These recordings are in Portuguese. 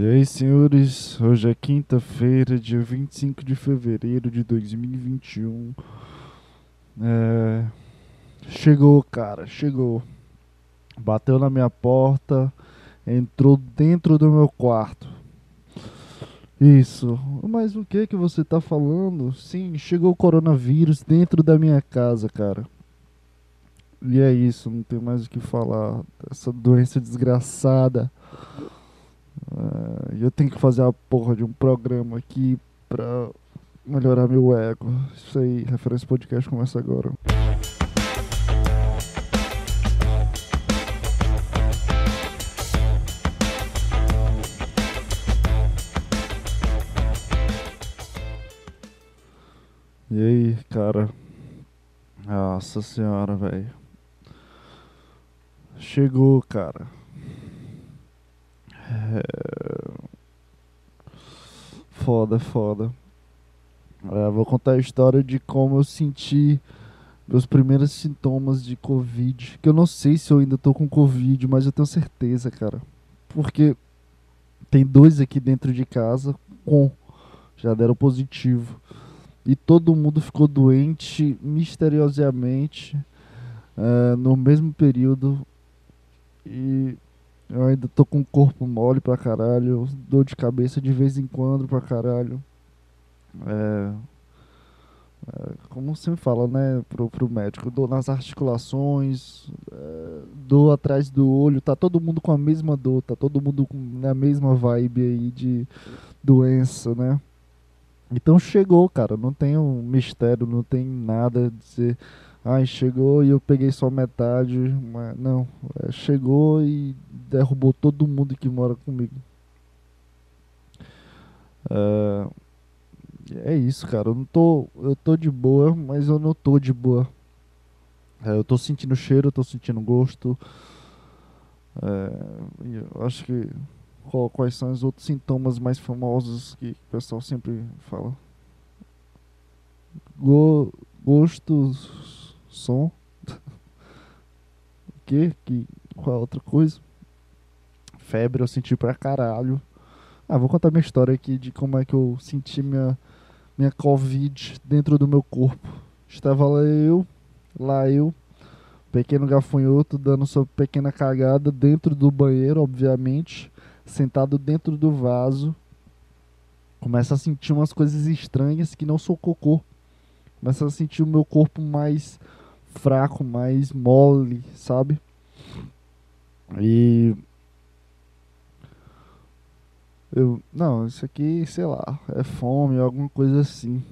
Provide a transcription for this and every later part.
E aí, senhores, hoje é quinta-feira, dia 25 de fevereiro de 2021. É... Chegou, cara, chegou. Bateu na minha porta, entrou dentro do meu quarto. Isso. Mas o que que você tá falando? Sim, chegou o coronavírus dentro da minha casa, cara. E é isso, não tem mais o que falar. Essa doença desgraçada. Uh, eu tenho que fazer a porra de um programa aqui pra melhorar meu ego. Isso aí, referência podcast começa agora. E aí, cara? Nossa senhora, velho. Chegou, cara. É... Foda, foda. É, vou contar a história de como eu senti meus primeiros sintomas de Covid. Que eu não sei se eu ainda tô com Covid, mas eu tenho certeza, cara. Porque tem dois aqui dentro de casa com. Já deram positivo e todo mundo ficou doente misteriosamente uh, no mesmo período. E eu ainda tô com o corpo mole pra caralho, dor de cabeça de vez em quando pra caralho. É, é, como você fala, né, pro, pro médico, dor nas articulações, é, dor atrás do olho, tá todo mundo com a mesma dor, tá todo mundo com, na mesma vibe aí de doença, né? Então chegou, cara, não tem um mistério, não tem nada de dizer, ai, chegou e eu peguei só metade, mas não, é, chegou e derrubou todo mundo que mora comigo. É, é isso, cara, eu não tô, eu tô de boa, mas eu não tô de boa. É, eu tô sentindo cheiro, eu tô sentindo gosto. É, eu acho que qual, quais são os outros sintomas mais famosos que o pessoal sempre fala? Go, gosto, som. o que? que? Qual é outra coisa? Febre eu senti pra caralho. Ah, vou contar minha história aqui de como é que eu senti minha, minha Covid dentro do meu corpo. Estava lá eu, lá eu, pequeno gafanhoto, dando sua pequena cagada dentro do banheiro, obviamente sentado dentro do vaso, começa a sentir umas coisas estranhas que não sou cocô. Começa a sentir o meu corpo mais fraco, mais mole, sabe? E eu, não, isso aqui, sei lá, é fome, alguma coisa assim.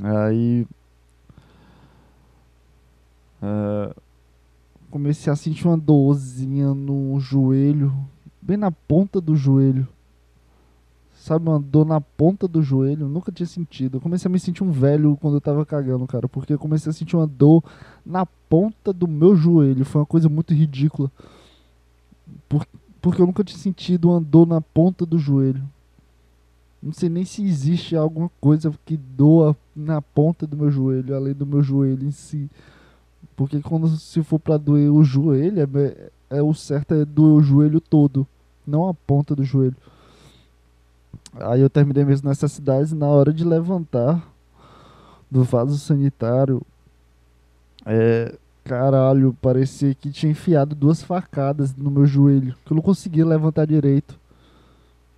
Aí uh, comecei a sentir uma dorzinha no joelho, bem na ponta do joelho. Sabe, uma dor na ponta do joelho, nunca tinha sentido. Eu comecei a me sentir um velho quando eu tava cagando, cara, porque eu comecei a sentir uma dor na ponta do meu joelho. Foi uma coisa muito ridícula. Por, porque eu nunca tinha sentido uma dor na ponta do joelho. Não sei nem se existe alguma coisa que doa na ponta do meu joelho, além do meu joelho em si. Porque quando se for para doer o joelho, é, é, o certo é doer o joelho todo, não a ponta do joelho. Aí eu terminei minhas necessidades na hora de levantar do vaso sanitário. É, caralho, parecia que tinha enfiado duas facadas no meu joelho, que eu não conseguia levantar direito.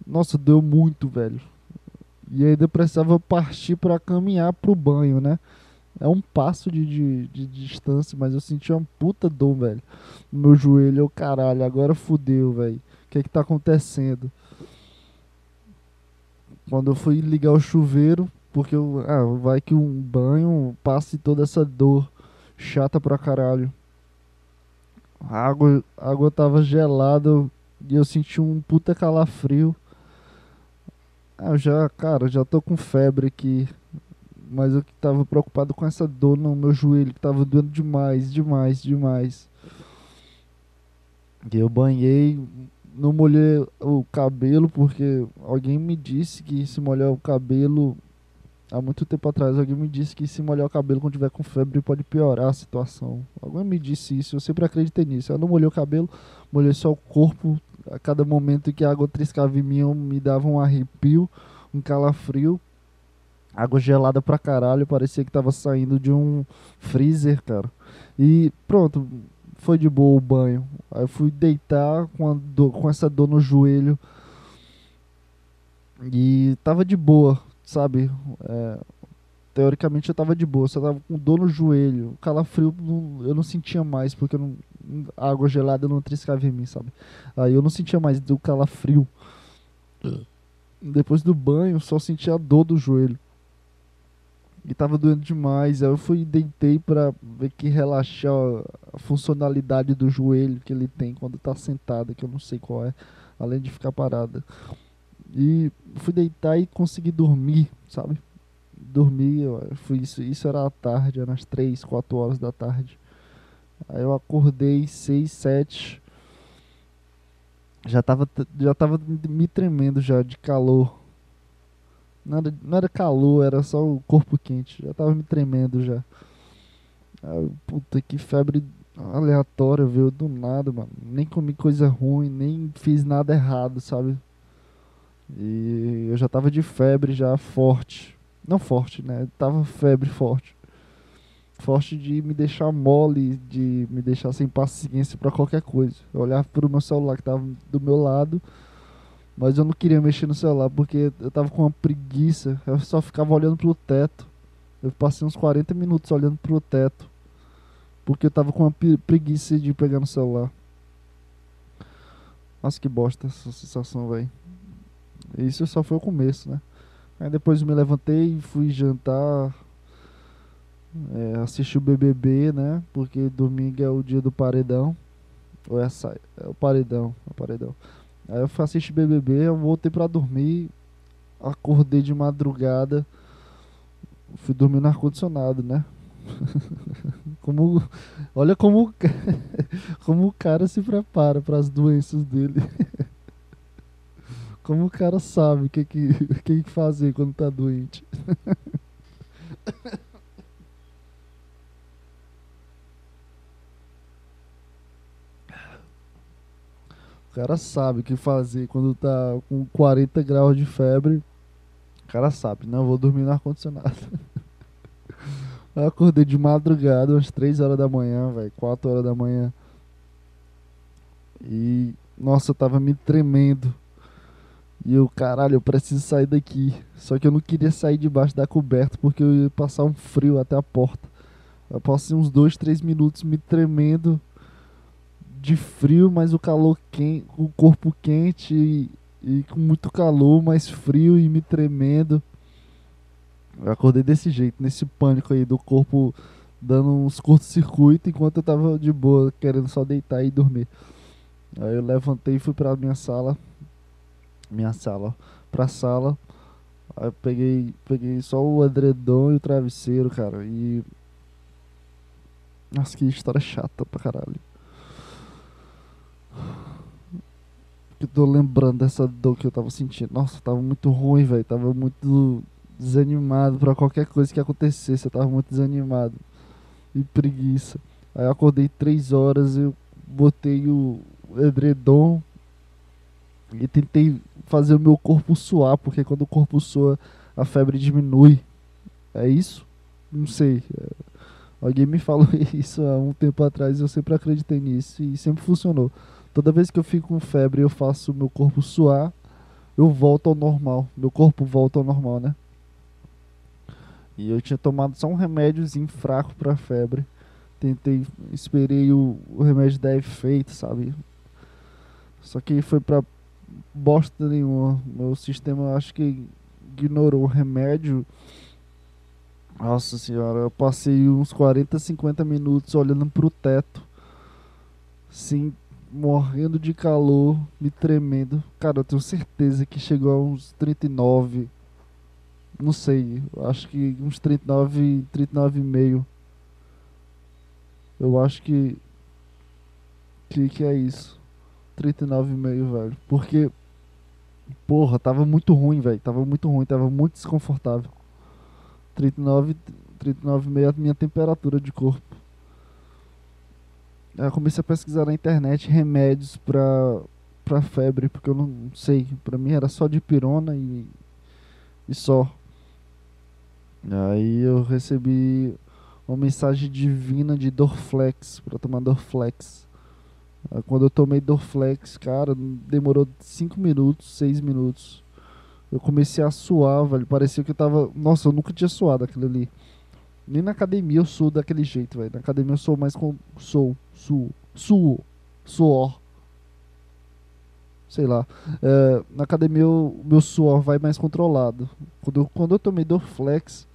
Nossa, deu muito, velho. E ainda precisava partir para caminhar pro banho, né? É um passo de, de, de, distância, mas eu senti uma puta dor, velho. No meu joelho, eu, caralho, agora fudeu, velho. O que é que tá acontecendo? Quando eu fui ligar o chuveiro, porque eu, ah, vai que um banho passe toda essa dor chata pra caralho. A água, a água tava gelada e eu senti um puta calafrio. Ah, já, cara, já tô com febre aqui mas eu tava preocupado com essa dor no meu joelho, que tava doendo demais, demais, demais. E eu banhei, não molhei o cabelo, porque alguém me disse que se molhar o cabelo, há muito tempo atrás, alguém me disse que se molhar o cabelo quando tiver com febre pode piorar a situação. Alguém me disse isso, eu sempre acreditei nisso. Eu não molhei o cabelo, molhei só o corpo A cada momento que a água triscava em mim, me dava um arrepio, um calafrio. Água gelada pra caralho, parecia que tava saindo de um freezer, cara. E pronto, foi de boa o banho. Aí eu fui deitar com, dor, com essa dor no joelho. E tava de boa, sabe? É, teoricamente eu tava de boa, só tava com dor no joelho. Calafrio eu não sentia mais, porque não, a água gelada não triscava em mim, sabe? Aí eu não sentia mais do calafrio. Depois do banho, só sentia a dor do joelho. E tava doendo demais. Aí eu fui deitei pra ver que relaxar a funcionalidade do joelho que ele tem quando tá sentado, que eu não sei qual é, além de ficar parada. E fui deitar e consegui dormir, sabe? Dormi, fui isso, isso era à tarde, era às 3, 4 horas da tarde. Aí eu acordei 6, 7. Já tava, já tava me tremendo já de calor. Não era, não era calor, era só o corpo quente. Já tava me tremendo já. Aí, puta que febre aleatória, veio do nada, mano. Nem comi coisa ruim, nem fiz nada errado, sabe? E eu já tava de febre já forte. Não forte, né? Tava febre forte. Forte de me deixar mole, de me deixar sem paciência para qualquer coisa. Eu olhava pro meu celular que tava do meu lado mas eu não queria mexer no celular porque eu tava com uma preguiça. Eu só ficava olhando pro teto. Eu passei uns 40 minutos olhando pro teto. Porque eu tava com uma preguiça de pegar no celular. Nossa, que bosta essa sensação, velho. Isso só foi o começo, né? Aí depois eu me levantei e fui jantar. É, assisti o BBB, né? Porque domingo é o dia do paredão. Ou é, é o paredão, é o paredão. Aí eu fui assistir BBB, eu voltei pra dormir, acordei de madrugada, fui dormir no ar-condicionado, né? como, olha como, como o cara se prepara para as doenças dele. como o cara sabe o que, que, que fazer quando tá doente. O cara sabe o que fazer quando tá com 40 graus de febre. O cara sabe, não, vou dormir no ar-condicionado. Eu acordei de madrugada, umas 3 horas da manhã, velho, 4 horas da manhã. E, nossa, eu tava me tremendo. E eu, caralho, eu preciso sair daqui. Só que eu não queria sair debaixo da coberta porque eu ia passar um frio até a porta. Eu passei uns 2, 3 minutos me tremendo de frio, mas o calor quente, o corpo quente e, e, com muito calor, mas frio e me tremendo. Eu acordei desse jeito, nesse pânico aí do corpo dando uns curto-circuito enquanto eu tava de boa, querendo só deitar e dormir. Aí eu levantei e fui pra minha sala. Minha sala, ó, pra sala. Aí eu peguei, peguei só o edredom e o travesseiro, cara. E. Nossa, que história chata pra caralho. Eu tô lembrando dessa dor que eu tava sentindo. Nossa, tava muito ruim, velho. Tava muito desanimado para qualquer coisa que acontecesse. Eu tava muito desanimado. E preguiça. Aí eu acordei três horas, eu botei o edredom e tentei fazer o meu corpo suar, porque quando o corpo sua, a febre diminui. É isso? Não sei. Alguém me falou isso há um tempo atrás, eu sempre acreditei nisso e sempre funcionou. Toda vez que eu fico com febre, eu faço meu corpo suar, eu volto ao normal. Meu corpo volta ao normal, né? E eu tinha tomado só um remédiozinho fraco pra febre. Tentei, esperei o, o remédio dar efeito, sabe? Só que foi pra bosta nenhuma. Meu sistema acho que ignorou o remédio. Nossa senhora, eu passei uns 40, 50 minutos olhando pro teto. Sem morrendo de calor, me tremendo. Cara, eu tenho certeza que chegou a uns 39. Não sei, acho que uns 39, 39,5. Eu acho que. Que, que é isso? 39,5, velho. Porque. Porra, tava muito ruim, velho. Tava muito ruim, tava muito desconfortável. 39, 39,5 é a minha temperatura de corpo eu comecei a pesquisar na internet remédios para pra febre, porque eu não sei. Pra mim era só de pirona e, e só. Aí eu recebi uma mensagem divina de Dorflex, pra tomar Dorflex. Quando eu tomei Dorflex, cara, demorou 5 minutos, 6 minutos. Eu comecei a suar, velho. Parecia que eu tava. Nossa, eu nunca tinha suado aquilo ali. Nem na academia eu sou daquele jeito, velho. Na academia eu sou mais com. Sou. Suo. Suo. Suor. Sei lá. É, na academia o meu suor vai mais controlado. Quando eu, quando eu tomei Dorflex,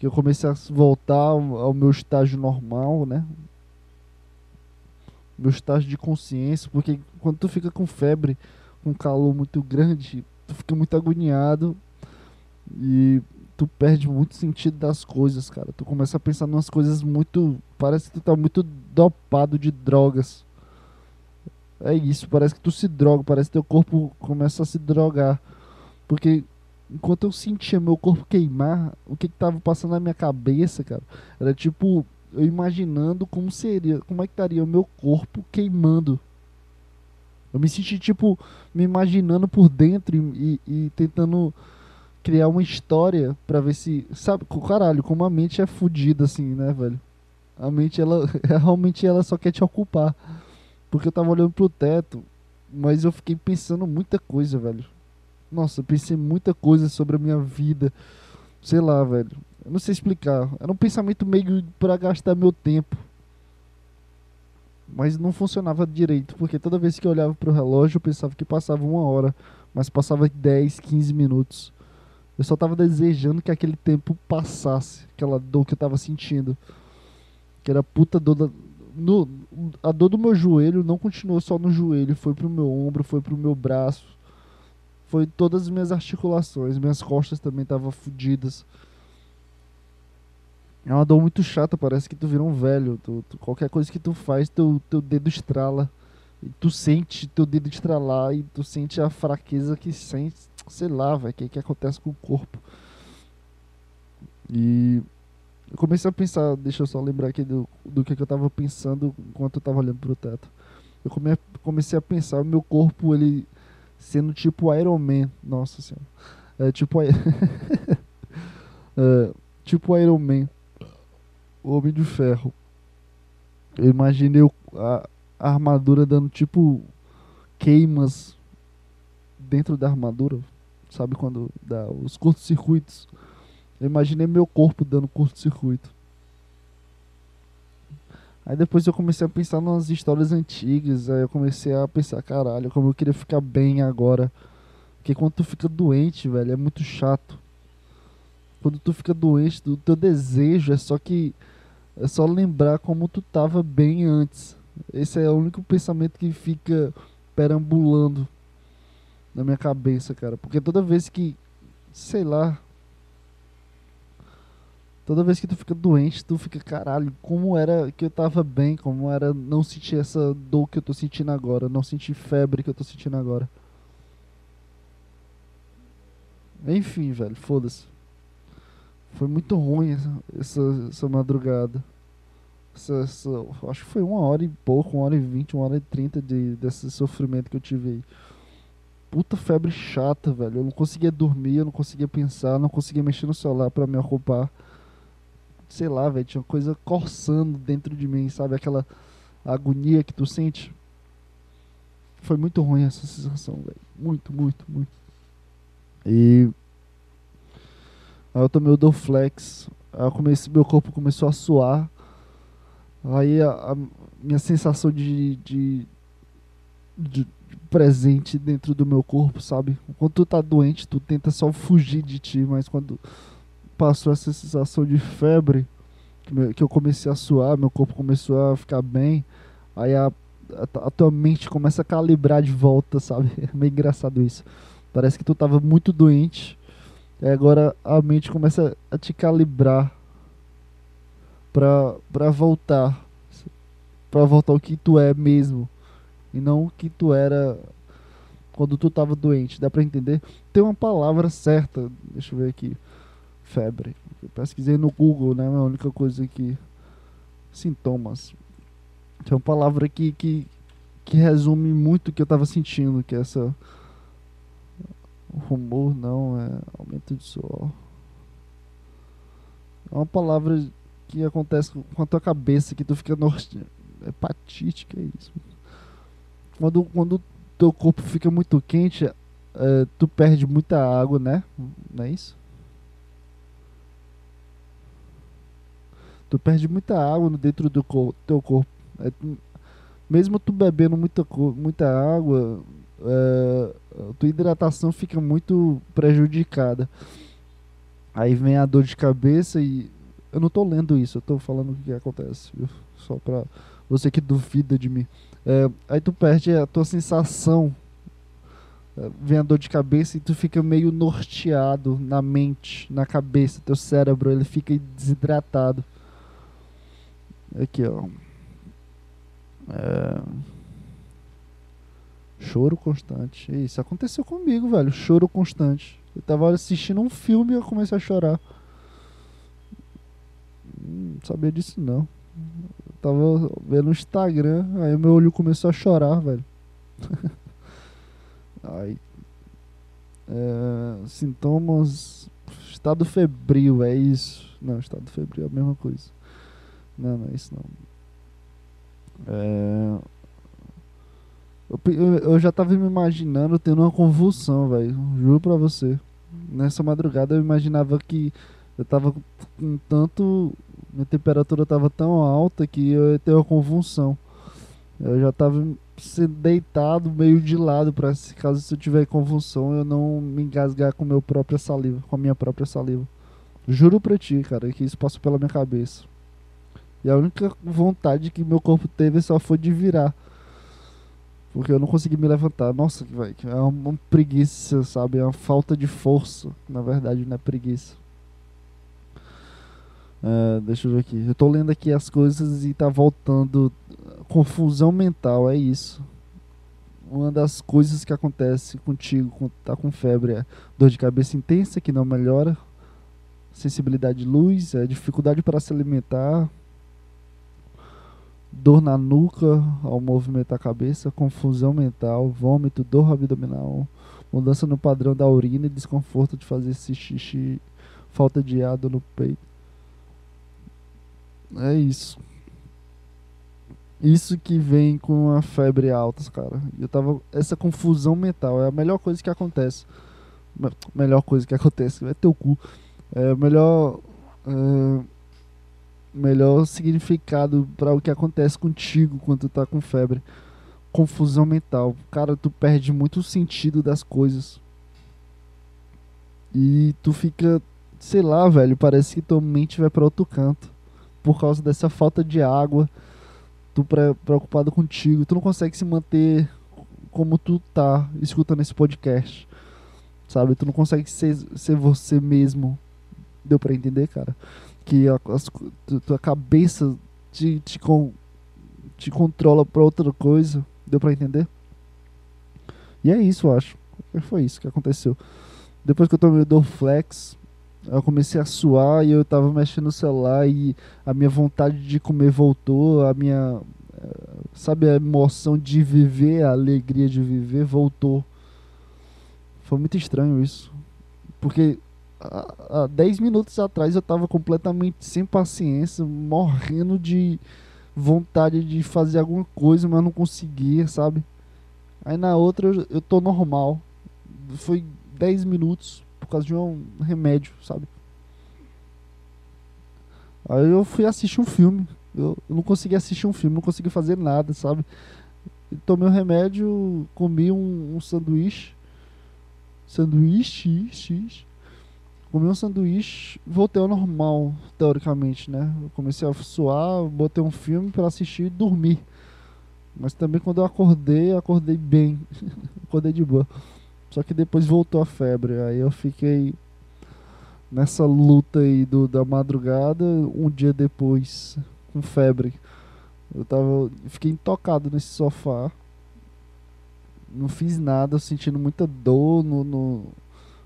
que eu comecei a voltar ao meu estágio normal, né? Meu estágio de consciência, porque quando tu fica com febre, com calor muito grande, tu fica muito agoniado e tu perde muito sentido das coisas, cara. Tu começa a pensar nas coisas muito. Parece que tu tá muito dopado de drogas. É isso, parece que tu se droga, parece que teu corpo começa a se drogar. Porque enquanto eu sentia meu corpo queimar, o que que tava passando na minha cabeça, cara? Era tipo, eu imaginando como seria, como é que estaria o meu corpo queimando. Eu me senti, tipo, me imaginando por dentro e, e, e tentando criar uma história para ver se. Sabe, caralho, como a mente é fodida assim, né, velho? A mente, ela realmente ela só quer te ocupar. Porque eu tava olhando pro teto, mas eu fiquei pensando muita coisa, velho. Nossa, pensei muita coisa sobre a minha vida. Sei lá, velho. Eu não sei explicar. Era um pensamento meio para gastar meu tempo mas não funcionava direito, porque toda vez que eu olhava para o relógio eu pensava que passava uma hora, mas passava 10, 15 minutos. Eu só estava desejando que aquele tempo passasse, aquela dor que eu estava sentindo. Que era puta dor da, no, a dor do meu joelho não continuou só no joelho, foi pro meu ombro, foi pro meu braço, foi todas as minhas articulações, minhas costas também estavam fodidas. É uma dor muito chata, parece que tu vira um velho. Tu, tu, qualquer coisa que tu faz, teu, teu dedo estrala. E tu sente teu dedo estralar e tu sente a fraqueza que sente, sei lá, velho, que, que acontece com o corpo. E eu comecei a pensar, deixa eu só lembrar aqui do, do que, que eu tava pensando enquanto eu tava olhando pro teto. Eu come, comecei a pensar o meu corpo, ele sendo tipo Iron Man. Nossa senhora. É tipo. é, tipo Iron Man o Homem de Ferro. Eu imaginei a, a armadura dando tipo queimas dentro da armadura, sabe quando dá os curtos-circuitos. Eu imaginei meu corpo dando curto-circuito. Aí depois eu comecei a pensar nas histórias antigas, aí eu comecei a pensar, caralho, como eu queria ficar bem agora. Porque quando tu fica doente, velho, é muito chato. Quando tu fica doente, o teu desejo é só que é só lembrar como tu tava bem antes. Esse é o único pensamento que fica perambulando na minha cabeça, cara. Porque toda vez que, sei lá, toda vez que tu fica doente, tu fica, caralho, como era que eu tava bem, como era não sentir essa dor que eu tô sentindo agora, não sentir febre que eu tô sentindo agora. Enfim, velho, foda-se. Foi muito ruim essa, essa, essa madrugada. Essa, essa, acho que foi uma hora e pouco, uma hora e vinte, uma hora e trinta de, desse sofrimento que eu tive aí. Puta febre chata, velho. Eu não conseguia dormir, eu não conseguia pensar, não conseguia mexer no celular para me ocupar. Sei lá, velho, tinha coisa coçando dentro de mim, sabe? Aquela agonia que tu sente. Foi muito ruim essa sensação, velho. Muito, muito, muito. E Aí eu tomei o Dorflex. Aí eu comecei, meu corpo começou a suar. Aí a, a minha sensação de, de, de, presente dentro do meu corpo, sabe? Quando tu tá doente, tu tenta só fugir de ti, mas quando passou essa sensação de febre, que, meu, que eu comecei a suar, meu corpo começou a ficar bem, aí a, a, a tua mente começa a calibrar de volta, sabe? É meio engraçado isso. Parece que tu tava muito doente e agora a mente começa a te calibrar pra voltar. Pra voltar o que tu é mesmo. E não o que tu era quando tu tava doente. Dá pra entender? Tem uma palavra certa. Deixa eu ver aqui. Febre. Eu pesquisei no Google, né? É a única coisa que. Sintomas. Tem uma palavra que, que, que resume muito o que eu tava sentindo, que é essa rumor não é aumento de suor. É uma palavra que acontece com a tua cabeça, que tu fica norte... hepatite, que é isso. Quando quando teu corpo fica muito quente, é, tu perde muita água, né? Não é isso? Tu perde muita água dentro do co teu corpo. É, mesmo tu bebendo muita, muita água, a tua hidratação fica muito prejudicada. Aí vem a dor de cabeça e. Eu não tô lendo isso, eu tô falando o que acontece, viu? Só pra você que duvida de mim. É, aí tu perde a tua sensação. É, vem a dor de cabeça e tu fica meio norteado na mente, na cabeça. Teu cérebro ele fica desidratado. Aqui, ó. É... Choro constante. Isso aconteceu comigo, velho. Choro constante. Eu tava assistindo um filme e eu comecei a chorar. Não sabia disso não. Eu tava vendo o Instagram, aí meu olho começou a chorar, velho. aí. É, sintomas. Estado febril, é isso. Não, estado febril é a mesma coisa. Não, não é isso não. É... Eu, eu, já tava me imaginando tendo uma convulsão, velho. Juro pra você. Nessa madrugada eu imaginava que eu tava com tanto. Minha temperatura tava tão alta que eu ter uma convulsão. Eu já tava deitado meio de lado para se caso se eu tiver convulsão eu não me engasgar com meu própria saliva, com a minha própria saliva. Juro pra ti, cara, que isso passou pela minha cabeça. E a única vontade que meu corpo teve só foi de virar. Porque eu não consegui me levantar. Nossa, véio, é uma preguiça, sabe? É uma falta de força. Na verdade, não é preguiça. É, deixa eu ver aqui. Eu tô lendo aqui as coisas e tá voltando. Confusão mental, é isso. Uma das coisas que acontece contigo quando tá com febre é dor de cabeça intensa que não melhora, sensibilidade de luz, é dificuldade para se alimentar, dor na nuca ao movimentar a cabeça, confusão mental, vômito, dor abdominal, mudança no padrão da urina e desconforto de fazer xixi, falta de ar no peito. É isso. Isso que vem com a febre alta, cara. Eu tava. Essa confusão mental é a melhor coisa que acontece. Melhor coisa que acontece é teu cu. É melhor. É, melhor significado para o que acontece contigo quando tu tá com febre. Confusão mental. Cara, tu perde muito o sentido das coisas. E tu fica, sei lá, velho, parece que tua mente vai para outro canto. Por causa dessa falta de água. Tu preocupado contigo. Tu não consegue se manter como tu tá escutando esse podcast. Sabe? Tu não consegue ser, ser você mesmo. Deu para entender, cara? que a, a tua cabeça te, te, con, te controla para outra coisa. Deu para entender? E é isso, eu acho. Foi isso que aconteceu. Depois que eu tomei o Dorflex, eu comecei a suar e eu tava mexendo no celular e a minha vontade de comer voltou, a minha eh, sabe a emoção de viver, a alegria de viver voltou. Foi muito estranho isso. Porque há 10 minutos atrás eu estava completamente sem paciência, morrendo de vontade de fazer alguma coisa, mas não conseguia, sabe? Aí na outra eu, eu tô normal. Foi 10 minutos por causa de um remédio, sabe? Aí eu fui assistir um filme. Eu, eu não consegui assistir um filme, não consegui fazer nada, sabe? tomei um remédio, comi um, um sanduíche. Sanduíche, Comi um sanduíche, voltei ao normal, teoricamente, né? Eu comecei a suar, botei um filme para assistir e dormir. Mas também quando eu acordei, eu acordei bem. acordei de boa. Só que depois voltou a febre. Aí eu fiquei nessa luta aí do, da madrugada, um dia depois, com febre. Eu tava. Fiquei intocado nesse sofá. Não fiz nada, sentindo muita dor no, no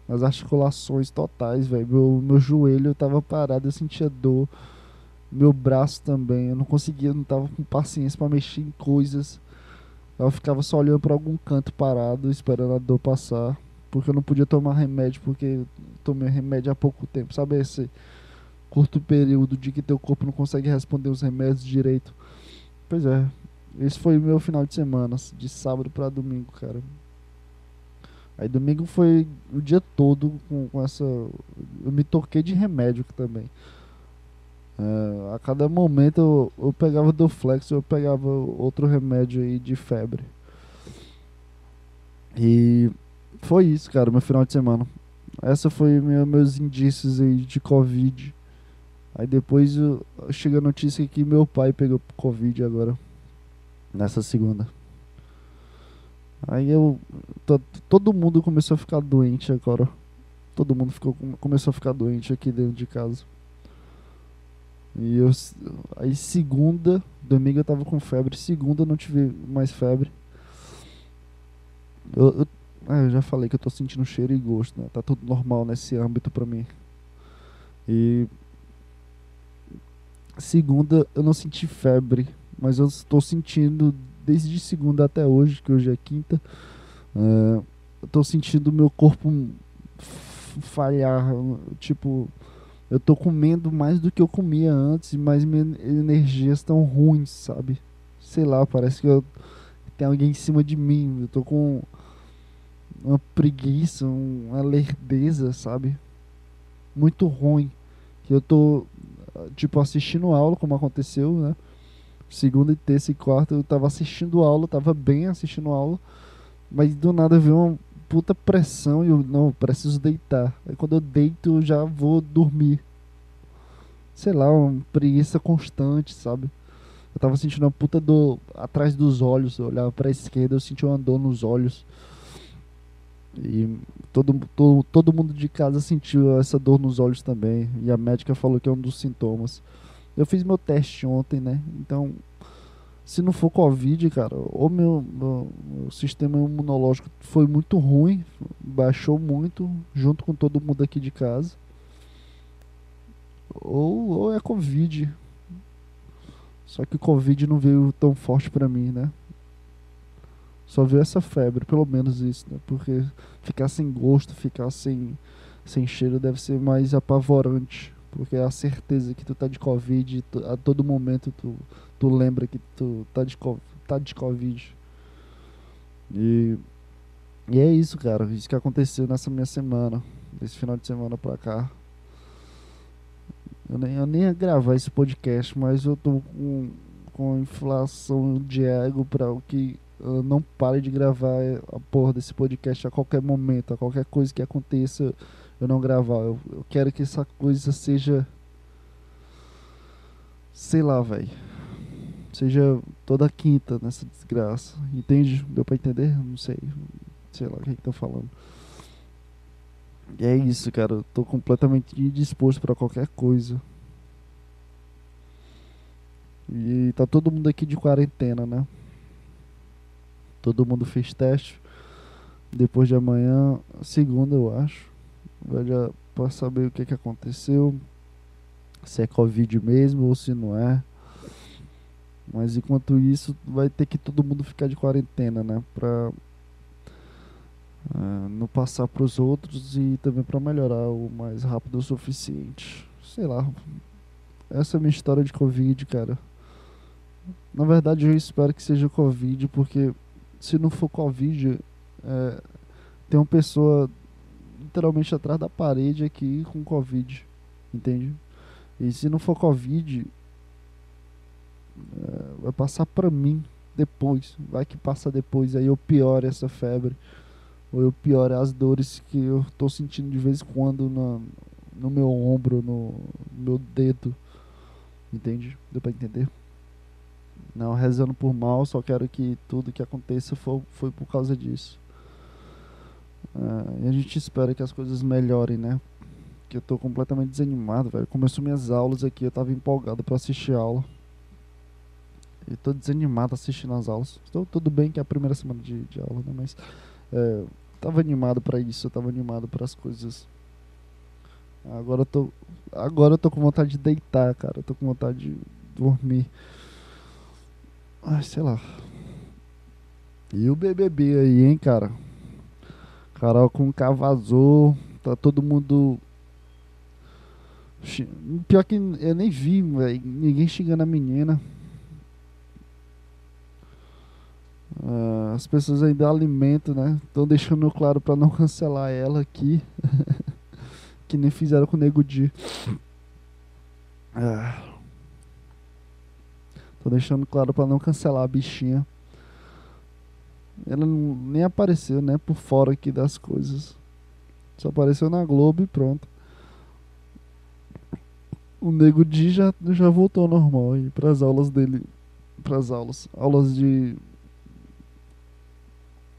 as articulações totais, velho. Meu, meu joelho tava parado, eu sentia dor. Meu braço também, eu não conseguia, não tava com paciência para mexer em coisas. Eu ficava só olhando para algum canto parado, esperando a dor passar. Porque eu não podia tomar remédio, porque tomei remédio há pouco tempo. Sabe esse curto período de que teu corpo não consegue responder os remédios direito? Pois é, esse foi o meu final de semana, de sábado para domingo, cara. Aí domingo foi o dia todo com, com essa. Eu me toquei de remédio também. É, a cada momento eu, eu pegava do flex, eu pegava outro remédio aí de febre. E foi isso, cara, meu final de semana. Essa foi meu, meus indícios aí de Covid. Aí depois chega a notícia que meu pai pegou Covid agora. Nessa segunda. Aí eu. todo mundo começou a ficar doente agora. Todo mundo ficou, começou a ficar doente aqui dentro de casa. E eu. Aí segunda, domingo eu tava com febre. Segunda eu não tive mais febre. Eu, eu, ah, eu já falei que eu tô sentindo cheiro e gosto, né? Tá tudo normal nesse âmbito pra mim. E. Segunda eu não senti febre. Mas eu estou sentindo desde segunda até hoje, que hoje é quinta, uh, eu tô sentindo meu corpo falhar, tipo, eu tô comendo mais do que eu comia antes, mas minhas energias estão ruins, sabe? Sei lá, parece que eu, tem alguém em cima de mim, eu tô com uma preguiça, uma lerdeza, sabe? Muito ruim. Que eu tô, tipo, assistindo aula, como aconteceu, né? segunda terça e quarta eu tava assistindo aula, tava bem assistindo aula, mas do nada veio uma puta pressão e eu, não, preciso deitar. Aí quando eu deito eu já vou dormir. Sei lá, uma preguiça constante, sabe? Eu tava sentindo uma puta dor atrás dos olhos, eu olhava pra esquerda, eu sentia uma dor nos olhos. E todo, todo, todo mundo de casa sentiu essa dor nos olhos também. E a médica falou que é um dos sintomas. Eu fiz meu teste ontem, né? Então, se não for Covid, cara, ou meu, meu, sistema imunológico foi muito ruim, baixou muito, junto com todo mundo aqui de casa. Ou, ou é Covid. Só que o Covid não veio tão forte pra mim, né? Só veio essa febre, pelo menos isso, né? Porque ficar sem gosto, ficar sem, sem cheiro deve ser mais apavorante. Porque a certeza que tu tá de Covid, tu, a todo momento tu, tu lembra que tu tá de, tá de Covid. E, e é isso, cara. Isso que aconteceu nessa minha semana. Desse final de semana pra cá. Eu nem, eu nem ia gravar esse podcast, mas eu tô com, com inflação de ego pra o que eu não pare de gravar a porra desse podcast a qualquer momento, a qualquer coisa que aconteça eu não gravar. Eu, eu quero que essa coisa seja. Sei lá, velho. Seja toda quinta nessa desgraça. Entende? Deu pra entender? Não sei. Sei lá o que, é que tô falando. E é isso, cara. Eu tô completamente disposto para qualquer coisa. E tá todo mundo aqui de quarentena, né? Todo mundo fez teste. Depois de amanhã, segunda, eu acho para saber o que, que aconteceu, se é Covid mesmo ou se não é. Mas enquanto isso, vai ter que todo mundo ficar de quarentena, né? Pra uh, não passar para os outros e também para melhorar o mais rápido o suficiente. Sei lá. Essa é a minha história de Covid, cara. Na verdade, eu espero que seja Covid, porque se não for Covid, é, tem uma pessoa literalmente atrás da parede aqui com Covid. Entende? E se não for Covid, é, vai passar pra mim depois. Vai que passa depois, aí eu pioro essa febre. Ou eu pioro as dores que eu tô sentindo de vez em quando no, no meu ombro, no, no meu dedo. Entende? Deu pra entender? Não rezando por mal, só quero que tudo que aconteça foi por causa disso. Uh, e a gente espera que as coisas melhorem, né? Que eu tô completamente desanimado, velho. Começou minhas aulas aqui, eu tava empolgado para assistir a aula. E tô desanimado assistindo as aulas. Estou tudo bem que é a primeira semana de, de aula, né? Mas é, tava animado para isso, eu tava animado para as coisas. Agora eu tô agora eu tô com vontade de deitar, cara. Eu tô com vontade de dormir. Ai, sei lá. E o BBB aí, hein, cara? Carol com vazou. Tá todo mundo. Pior que eu nem vi, velho. Ninguém xingando a menina. Ah, as pessoas ainda alimentam, né? Estão deixando claro pra não cancelar ela aqui. que nem fizeram com o Nego Di. Ah. Tô deixando claro pra não cancelar a bichinha. Ela nem apareceu, né? Por fora aqui das coisas. Só apareceu na Globo e pronto. O Nego Di já, já voltou ao normal aí pras aulas dele. Pras aulas. Aulas de.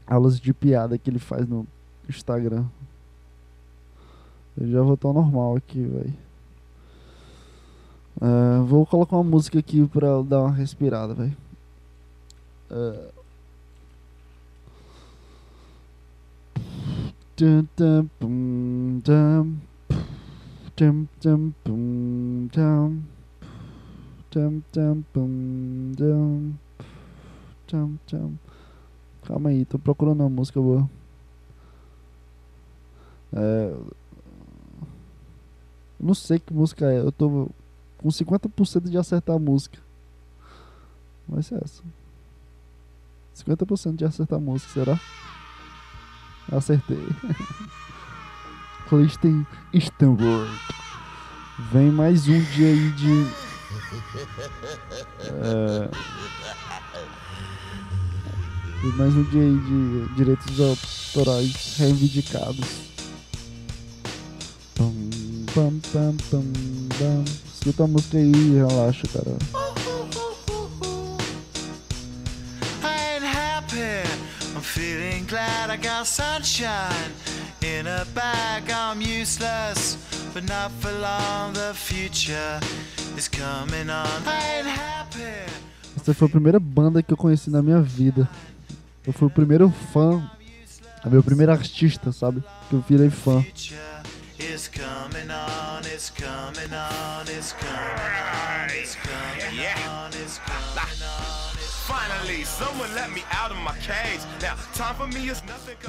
Aulas de piada que ele faz no Instagram. Ele já voltou ao normal aqui, velho. Ah, vou colocar uma música aqui pra dar uma respirada, velho. Ah. Calma aí, tô procurando uma música boa. É, não sei que música é. Eu tô com 50% de acertar a música. Vai ser essa. 50% de acertar a música, será? Acertei. Clifton Istanbul. Vem mais um dia aí de. É, mais um dia aí de direitos autorais reivindicados. Escuta a música aí e relaxa, cara. I got sunshine in a bag. I'm useless, but not for long. The future is coming on. I ain't happy. Essa foi a primeira banda que eu conheci na minha vida. Eu fui o primeiro fã, a meu primeiro artista, sabe? Que eu virei fã. Is coming on. It's coming on. It's coming on.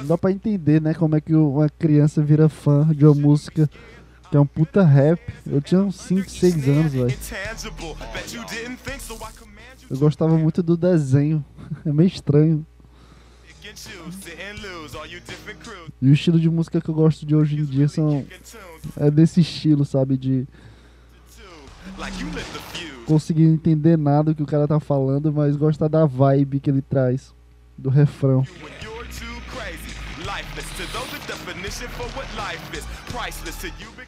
Dá pra entender, né? Como é que uma criança vira fã de uma música que é um puta rap. Eu tinha uns 5, 6 anos, velho. Eu gostava muito do desenho. É meio estranho. E o estilo de música que eu gosto de hoje em dia são. É desse estilo, sabe? De conseguir entender nada do que o cara tá falando, mas gostar da vibe que ele traz. Do refrão.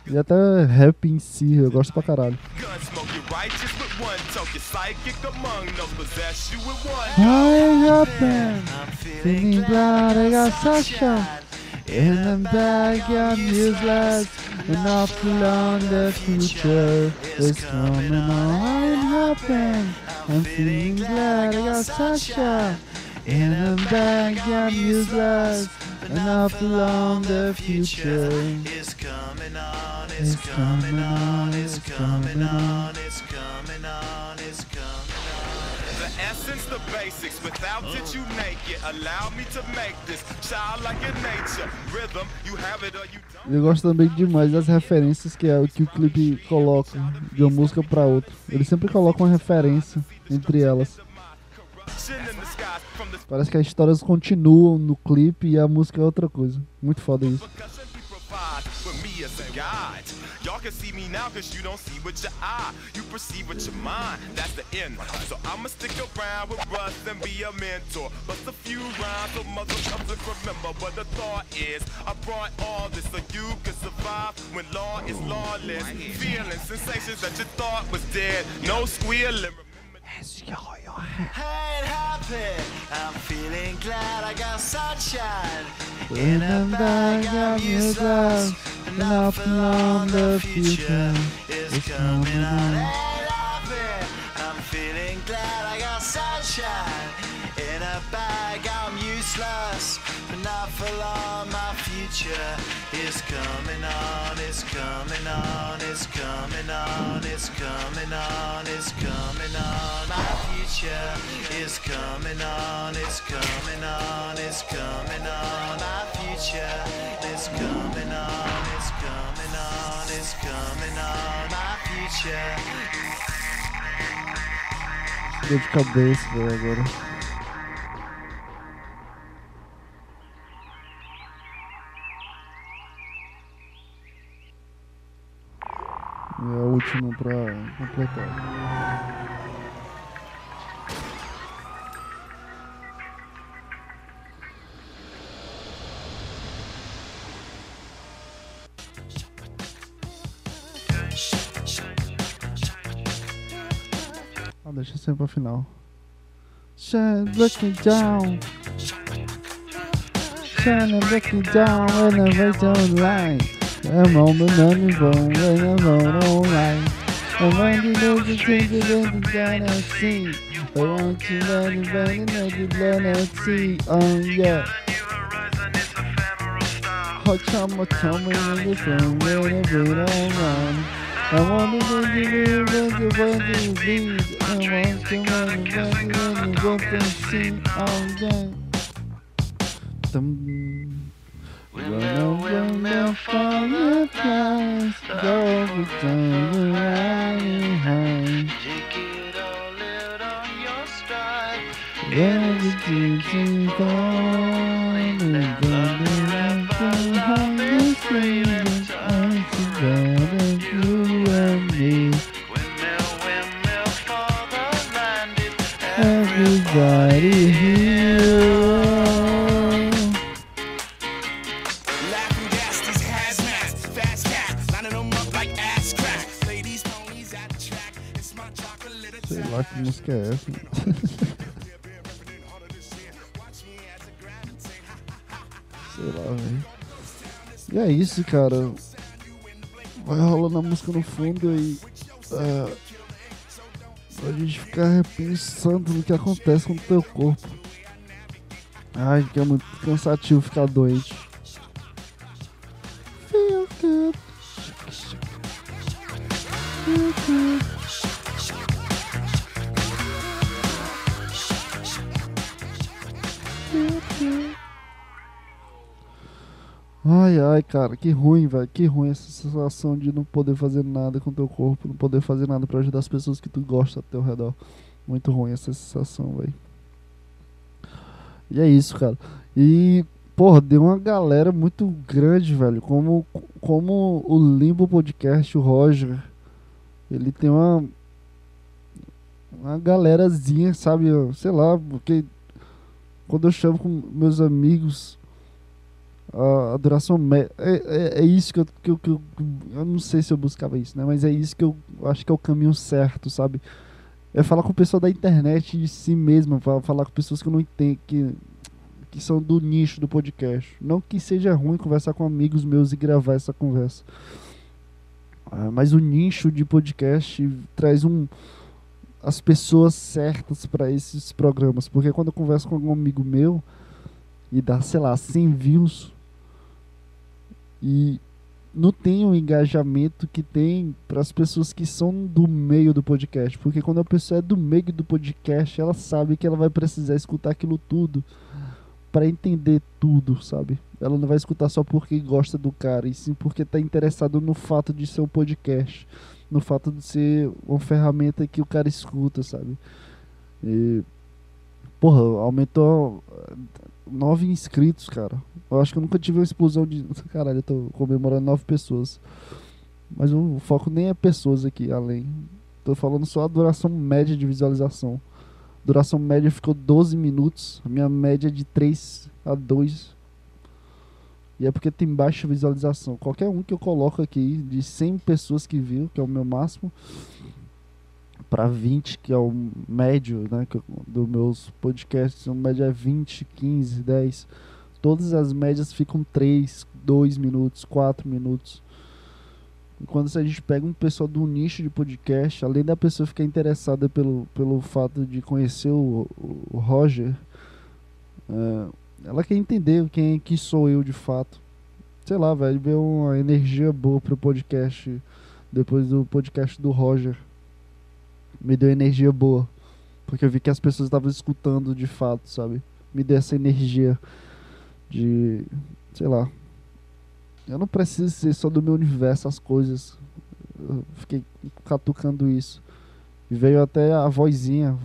E até rap em si, eu gosto pra caralho. Gunsmoke, you're righteous with one toke. You're psychic among those possess you with one. I happen, I'm feeling glad I got sunshine sunshine. In the bag, I'm useless. Enough to learn the future is coming on. I'm. I'm feeling glad I got sunshine. In the bag, I'm useless. Enough to learn the future. is coming on, It's coming on, on, it's coming on, it's coming the basics. Without it, you naked. Allow me to make this childlike in nature. Rhythm, you have it or you don't. Eu gosto também demais das referências que é o que o clipe coloca de uma música pra outra. Ele sempre coloca uma referência entre elas. Parece que as histórias continuam no clipe e a música é outra coisa. Muito foda isso. Percussion we provide with me as a guide. Y'all can see me now cause you don't see with your eye. You perceive with your mind, that's the end. So I'ma stick around with Russ and be a mentor. Bust a few rhymes so motherfuckers remember what the thought is. I brought all this so you can survive when law is lawless. Feeling sensations that you thought was dead. No squealing. I ain't happy, I'm feeling glad I got sunshine. In a bag, I'm useless. Enough to learn the future is coming on. Ain't happy, I'm feeling glad I got sunshine. In a bag, I'm useless, not for long. My future is coming on, is coming on, is coming on, is coming on, is coming on. My future is coming on, is coming on, is coming on. My future is coming on, is coming on, is coming on. My future. Dor de cabeça, velho, agora. E a última pra completar. Ah, deixa sempre pra final. Shine looking down. Shine looking down when online. I'm on the money phone when I'm on online. I'm on the road to take the land to Galaxy. I want to run and run and let the Galaxy. Oh yeah. Hot summer tumble in the phone when I wait online. I want to be the one to want to be. I want to run and run and run and go to see. Oh yeah. Dum. Run away now from the place. Go return the riding high. Take it all out on your stride. When the duty gone música é essa. Sei lá, velho. E é isso, cara. Vai rolando a música no fundo e. É, a gente ficar pensando no que acontece com o teu corpo. Ai, que é muito cansativo ficar doente. Ai, cara, que ruim, velho. Que ruim essa sensação de não poder fazer nada com teu corpo, não poder fazer nada pra ajudar as pessoas que tu gosta ao teu redor. Muito ruim essa sensação, velho. E é isso, cara. E, porra, deu uma galera muito grande, velho. Como, como o Limbo Podcast, o Roger, ele tem uma. Uma galerazinha, sabe? Sei lá, porque quando eu chamo com meus amigos a, a duração. É, é, é isso que eu, que, eu, que eu. Eu não sei se eu buscava isso, né? Mas é isso que eu acho que é o caminho certo, sabe? É falar com pessoa da internet de si mesma, fa- falar com pessoas que eu não entendo, que, que são do nicho do podcast. Não que seja ruim conversar com amigos meus e gravar essa conversa. Ah, mas o nicho de podcast traz um as pessoas certas para esses programas, porque quando eu converso com algum amigo meu e dá, sei lá, 100 views e não tem o engajamento que tem para as pessoas que são do meio do podcast, porque quando a pessoa é do meio do podcast, ela sabe que ela vai precisar escutar aquilo tudo para entender tudo, sabe? Ela não vai escutar só porque gosta do cara, e sim porque tá interessado no fato de ser um podcast, no fato de ser uma ferramenta que o cara escuta, sabe? E porra, aumentou nove inscritos, cara. Eu acho que eu nunca tive uma explosão de. Caralho, eu tô comemorando nove pessoas. Mas o foco nem é pessoas aqui, além. Tô falando só a duração média de visualização. Duração média ficou 12 minutos. A minha média é de 3 a 2. E é porque tem baixa visualização. Qualquer um que eu coloco aqui, de 100 pessoas que viu, que é o meu máximo, para 20, que é o médio, né, que eu- do meus podcasts, a média é 20, 15, 10. Todas as médias ficam 3, 2 minutos, 4 minutos. Quando a gente pega um pessoal do nicho de podcast, além da pessoa ficar interessada pelo, pelo fato de conhecer o, o- Roger, é, ela quer entender quem que sou eu de fato. sei lá, velho, veio uma energia boa pro podcast depois do podcast do Roger. Me deu energia boa. Porque eu vi que as pessoas estavam escutando de fato, sabe? Me deu essa energia de. sei lá. Eu não preciso ser só do meu universo as coisas. Eu fiquei catucando isso. E veio até a vozinha.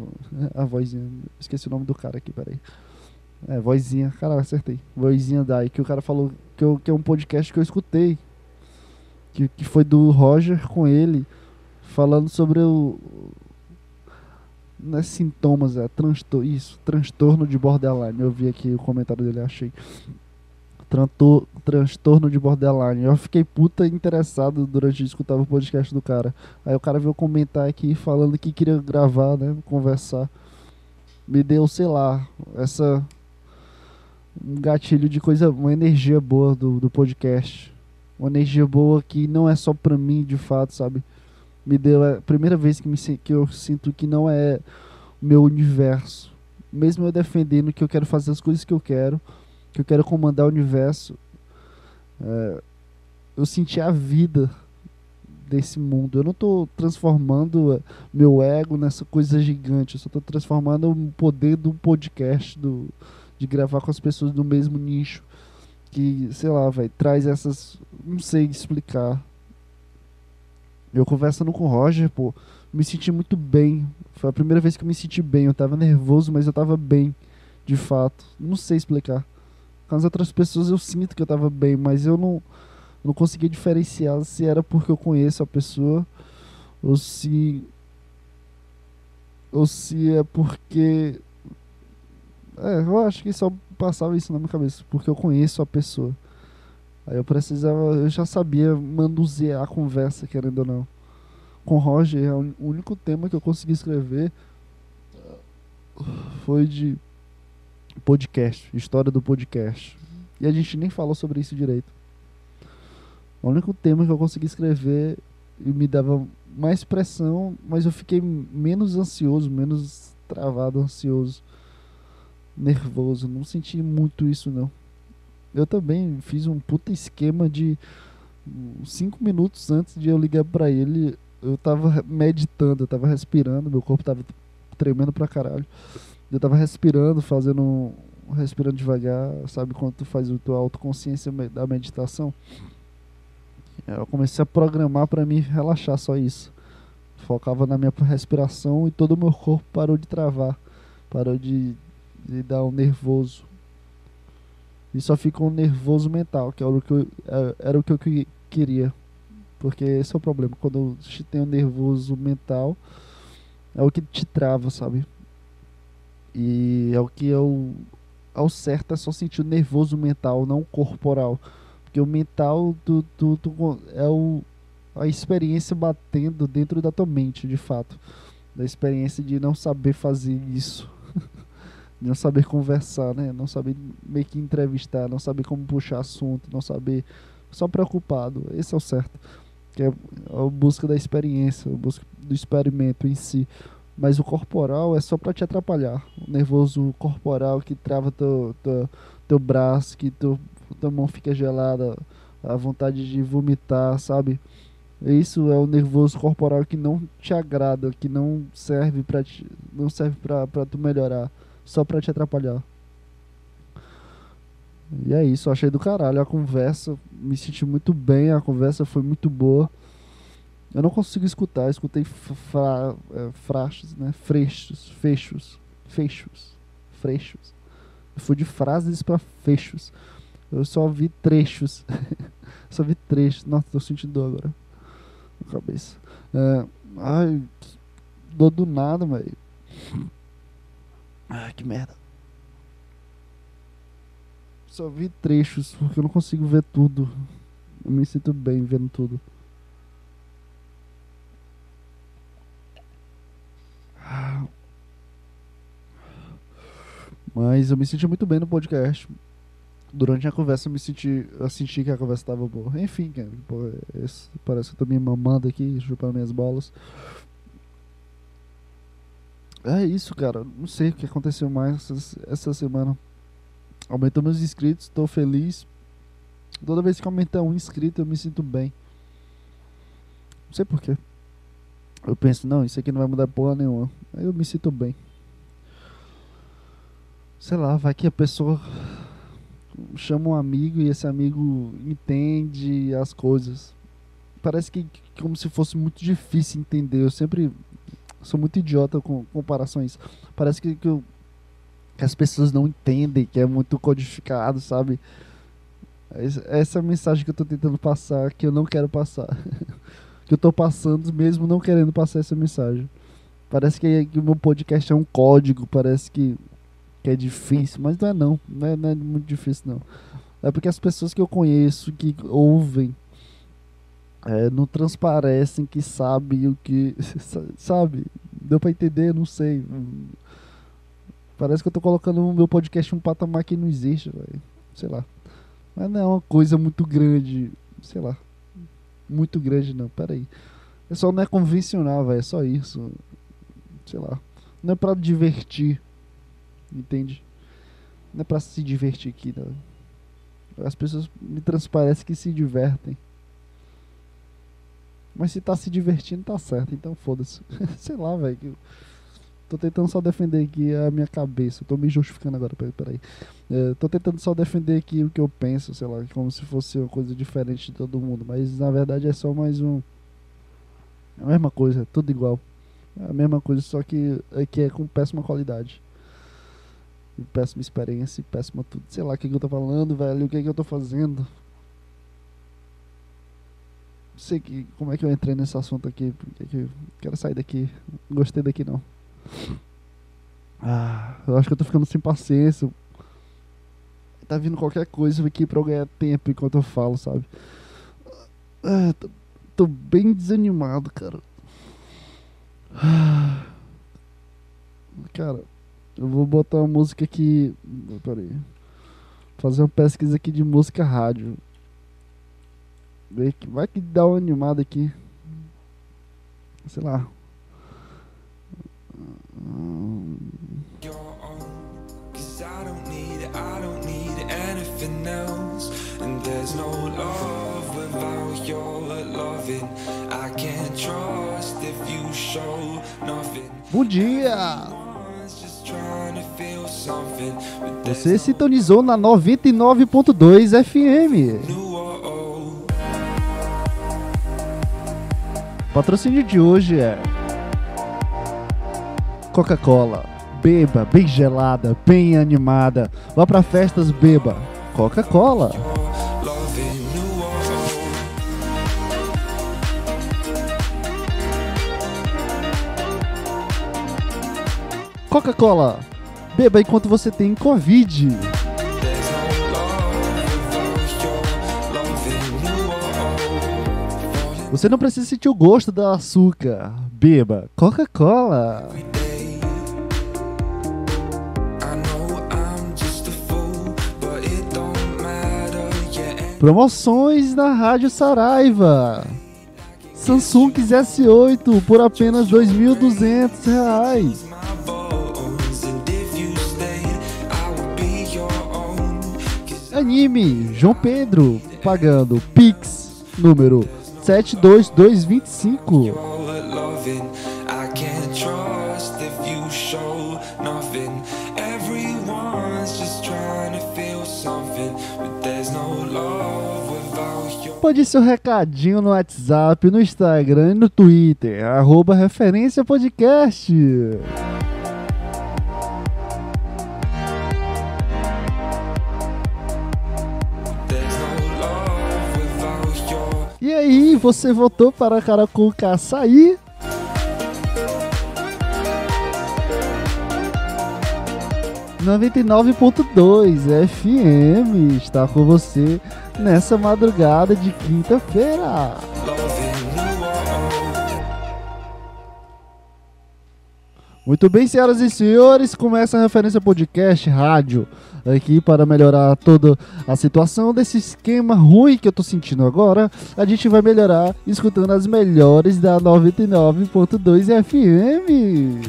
A vozinha. Esqueci o nome do cara aqui, peraí. É, vozinha. Caralho, acertei. Vozinha Dai. Que o cara falou que, eu, que é um podcast que eu escutei. Que, que foi do Roger com ele. Falando sobre o. Não é sintomas, é transtorno. Isso, transtorno de borderline. Eu vi aqui o comentário dele, achei. Trantor, transtorno de borderline. Eu fiquei puta interessado durante escutar o podcast do cara. Aí o cara veio comentar aqui falando que queria gravar, né? Conversar. Me deu, sei lá, essa. Um gatilho de coisa, uma energia boa do, do podcast. Uma energia boa que não é só pra mim, de fato, sabe? Me deu é a primeira vez que, me, que eu sinto que não é meu universo. Mesmo eu defendendo que eu quero fazer as coisas que eu quero, que eu quero comandar o universo, é, eu senti a vida desse mundo. Eu não estou transformando meu ego nessa coisa gigante. Eu só estou transformando o poder do podcast, do, de gravar com as pessoas do mesmo nicho. Que, sei lá, vai traz essas. Não sei explicar. Eu conversando com o Roger, pô, me senti muito bem. Foi a primeira vez que eu me senti bem. Eu tava nervoso, mas eu tava bem, de fato. Não sei explicar. Com as outras pessoas eu sinto que eu tava bem, mas eu não, não conseguia diferenciar se era porque eu conheço a pessoa ou se. ou se é porque. É, eu acho que só passava isso na minha cabeça, porque eu conheço a pessoa. Aí eu precisava, eu já sabia manusear a conversa, querendo ou não. Com Roger, é o único tema que eu consegui escrever foi de podcast, história do podcast. E a gente nem falou sobre isso direito. O único tema que eu consegui escrever e me dava mais pressão, mas eu fiquei menos ansioso, menos travado, ansioso, nervoso. Não senti muito isso não. Eu também fiz um puta esquema de cinco minutos antes de eu ligar para ele, eu tava meditando, eu tava respirando, meu corpo tava tremendo pra caralho. Eu tava respirando, fazendo respirando devagar, sabe quando tu faz a tua autoconsciência da meditação? Eu comecei a programar para me relaxar só isso. Focava na minha respiração e todo o meu corpo parou de travar, parou de, de dar um nervoso e só fica um nervoso mental, que era o que eu, é, era o que eu queria. Porque esse é o problema. Quando você tem um nervoso mental, é o que te trava, sabe? E é o que eu. Ao certo é só sentir o nervoso mental, não corporal. Porque o mental tu, tu, tu, é o, a experiência batendo dentro da tua mente, de fato. Da experiência de não saber fazer isso não saber conversar, né? Não saber meio que entrevistar, não saber como puxar assunto, não saber só preocupado. Esse é o certo. Que é a busca da experiência, a busca do experimento em si. Mas o corporal é só para te atrapalhar. O nervoso corporal que trava teu, teu, teu braço, que teu, tua mão fica gelada, a vontade de vomitar, sabe? Isso é o nervoso corporal que não te agrada, que não serve para não serve para tu melhorar só pra te atrapalhar. E é isso, achei do caralho a conversa, me senti muito bem, a conversa foi muito boa. Eu não consigo escutar, escutei fra, é, frachos, né? Frechos, fechos, fechos, frechos. Eu fui de frases para fechos. Eu só vi trechos. só vi trechos. Nossa, tô sentindo dor agora. Na cabeça. É, ai, dor do nada, velho. Ah, que merda. Só vi trechos, porque eu não consigo ver tudo. Eu me sinto bem vendo tudo. Mas eu me senti muito bem no podcast. Durante a conversa eu me senti. Eu senti que a conversa estava boa. Enfim, esse, parece que eu tô me mamando aqui, chupando minhas bolas. É isso, cara. Não sei o que aconteceu mais essa, essa semana. Aumentou meus inscritos, tô feliz. Toda vez que aumenta um inscrito, eu me sinto bem. Não sei porquê. Eu penso, não, isso aqui não vai mudar porra nenhuma. Aí eu me sinto bem. Sei lá, vai que a pessoa chama um amigo e esse amigo entende as coisas. Parece que como se fosse muito difícil entender. Eu sempre sou muito idiota com isso. Parece que, que, eu, que as pessoas não entendem, que é muito codificado, sabe? Essa é a mensagem que eu tô tentando passar, que eu não quero passar. que eu tô passando mesmo não querendo passar essa mensagem. Parece que, que o meu podcast é um código, parece que, que é difícil, mas não é não, não é, não é muito difícil não. É porque as pessoas que eu conheço, que ouvem, é, não transparecem que sabem o que. Sabe? Deu pra entender? Não sei. Parece que eu tô colocando no meu podcast um patamar que não existe, véio. sei lá. Mas não é uma coisa muito grande, sei lá. Muito grande não, peraí. É só não é convencional, velho, é só isso. Sei lá. Não é pra divertir. Entende? Não é pra se divertir aqui, não. As pessoas me transparecem que se divertem. Mas se tá se divertindo, tá certo. Então foda-se. Sei lá, velho. Tô tentando só defender aqui a minha cabeça. Tô me justificando agora, peraí. É, tô tentando só defender aqui o que eu penso, sei lá, como se fosse uma coisa diferente de todo mundo. Mas na verdade é só mais um. É a mesma coisa, tudo igual. É a mesma coisa, só que aqui é com péssima qualidade. E péssima experiência péssima tudo. Sei lá o que, que eu tô falando, velho. O que, que eu tô fazendo sei que, como é que eu entrei nesse assunto aqui, porque que eu quero sair daqui. Não gostei daqui não. Ah, eu acho que eu tô ficando sem paciência. Tá vindo qualquer coisa aqui pra eu ganhar tempo enquanto eu falo, sabe? Ah, tô, tô, bem desanimado, cara. Ah, cara, eu vou botar uma música aqui. Peraí. Fazer uma pesquisa aqui de música rádio. Vai que dá uma animada aqui. Sei lá. Bom dia! Você sintonizou na 99.2 FM. Patrocínio de hoje é Coca-Cola. Beba, bem gelada, bem animada. Vá para festas, beba. Coca-Cola. Coca-Cola. Beba enquanto você tem Covid. Você não precisa sentir o gosto do açúcar. Beba Coca-Cola. Promoções na Rádio Saraiva. Samsung S8 por apenas R$ 2.200. Anime João Pedro pagando Pix número 72225. Pode ser um recadinho no WhatsApp, no Instagram e no Twitter, arroba referência podcast. Aí, você voltou para Caracuca ponto dois FM está com você nessa madrugada de quinta-feira. Muito bem, senhoras e senhores, começa a referência podcast rádio aqui para melhorar toda a situação desse esquema ruim que eu tô sentindo agora. A gente vai melhorar escutando as melhores da 99.2 FM.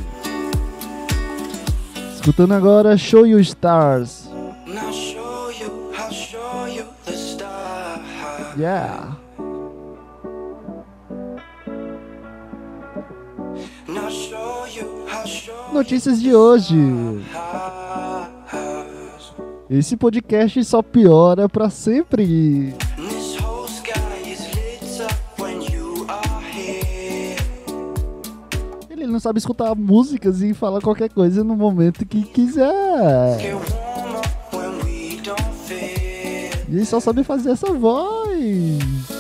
Escutando agora Show You Stars. Yeah! Notícias de hoje. Esse podcast só piora pra sempre. Ele não sabe escutar músicas e falar qualquer coisa no momento que quiser. E ele só sabe fazer essa voz.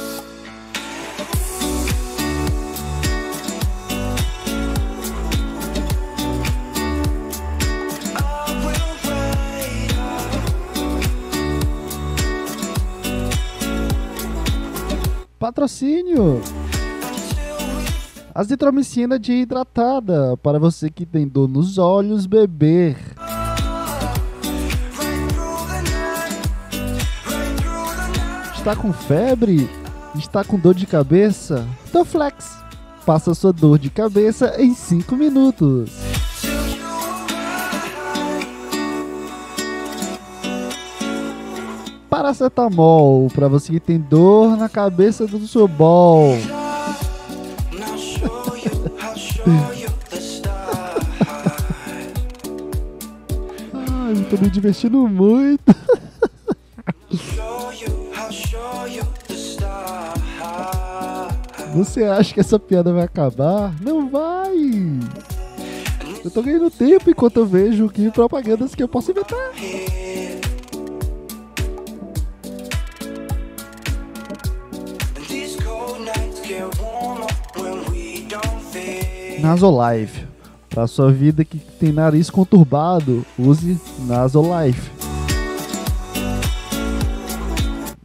Patrocínio. Azitromicina de hidratada para você que tem dor nos olhos beber. Está com febre? Está com dor de cabeça? Toflex. Passa sua dor de cabeça em 5 minutos. Paracetamol para você que tem dor na cabeça do seu bol. Ai, eu tô me divertindo muito. Você acha que essa piada vai acabar? Não vai! Eu tô ganhando tempo enquanto eu vejo que propagandas que eu posso inventar. Nasolife. Pra sua vida que tem nariz conturbado, use Nasolife.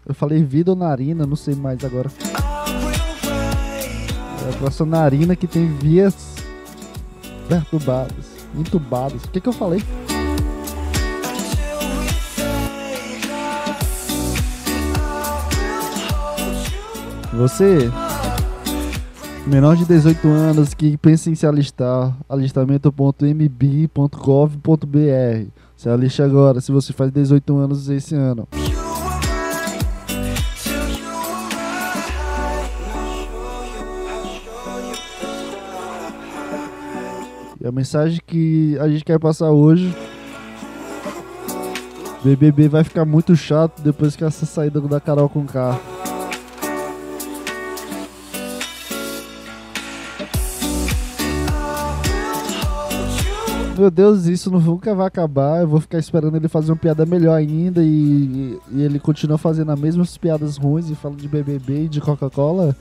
Eu falei vida ou narina, não sei mais agora. É pra sua narina que tem vias perturbadas, entubadas. O que, que eu falei? until menor de 18 anos que pensa em se alistar, alistamento.mb.gov.br. Se aliste agora, se você faz 18 anos esse ano. E a mensagem que a gente quer passar hoje. BBB vai ficar muito chato depois que essa saída da Carol com K. Meu Deus, isso nunca vai acabar. Eu vou ficar esperando ele fazer uma piada melhor ainda e, e ele continua fazendo as mesmas piadas ruins e falando de BBB e de Coca-Cola.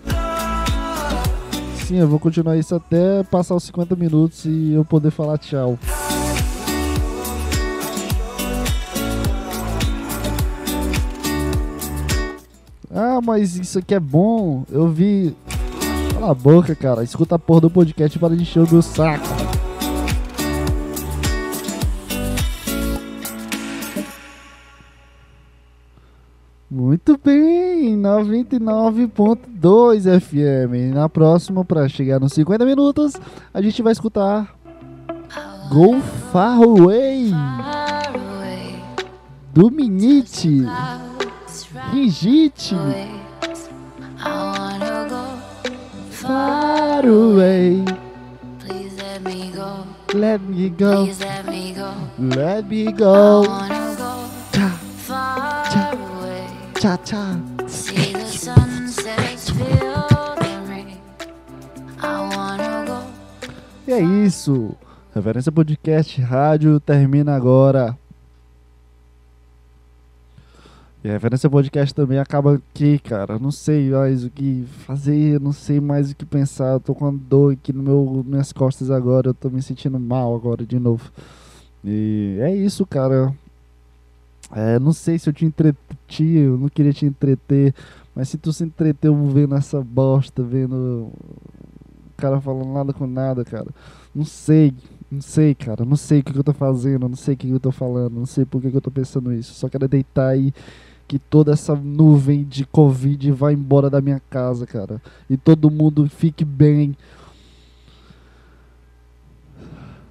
Sim, eu vou continuar isso até passar os 50 minutos e eu poder falar tchau. Ah, mas isso aqui é bom. Eu vi. Cala a boca, cara. Escuta a porra do podcast para encher o meu saco. Muito bem, 99.2 FM. Na próxima, para chegar nos 50 minutos, a gente vai escutar Go Far Away do Minite, go Far Away. Please let me go. Let me go, Please let me go away. tchá, tchá. See the sunsets, feel the rain. I wanna go. E é isso. Referência Podcast Rádio termina agora. E a Referência Podcast também acaba aqui, cara. Não sei mais o que fazer, não sei mais o que pensar. Eu tô com uma dor aqui no meu, minhas costas agora. Eu tô me sentindo mal agora de novo. E é isso, cara. É, não sei se eu te entreti, eu não queria te entreter. Mas se tu se entreteu vendo essa bosta, vendo o cara falando nada com nada, cara. Não sei, não sei, cara. Não sei o que, eu tô fazendo, não sei o que, eu tô falando, não sei por que eu tô pensando isso. Só quero deitar aí que toda essa nuvem de Covid vá embora da minha casa, cara. E todo mundo fique bem.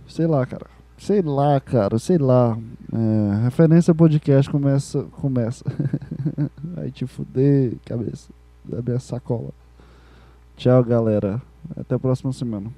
Sei lá, cara. Sei lá, cara, sei lá. É, referência podcast começa. Começa. Vai te fuder, cabeça. Da minha sacola. Tchau, galera. Até a próxima semana.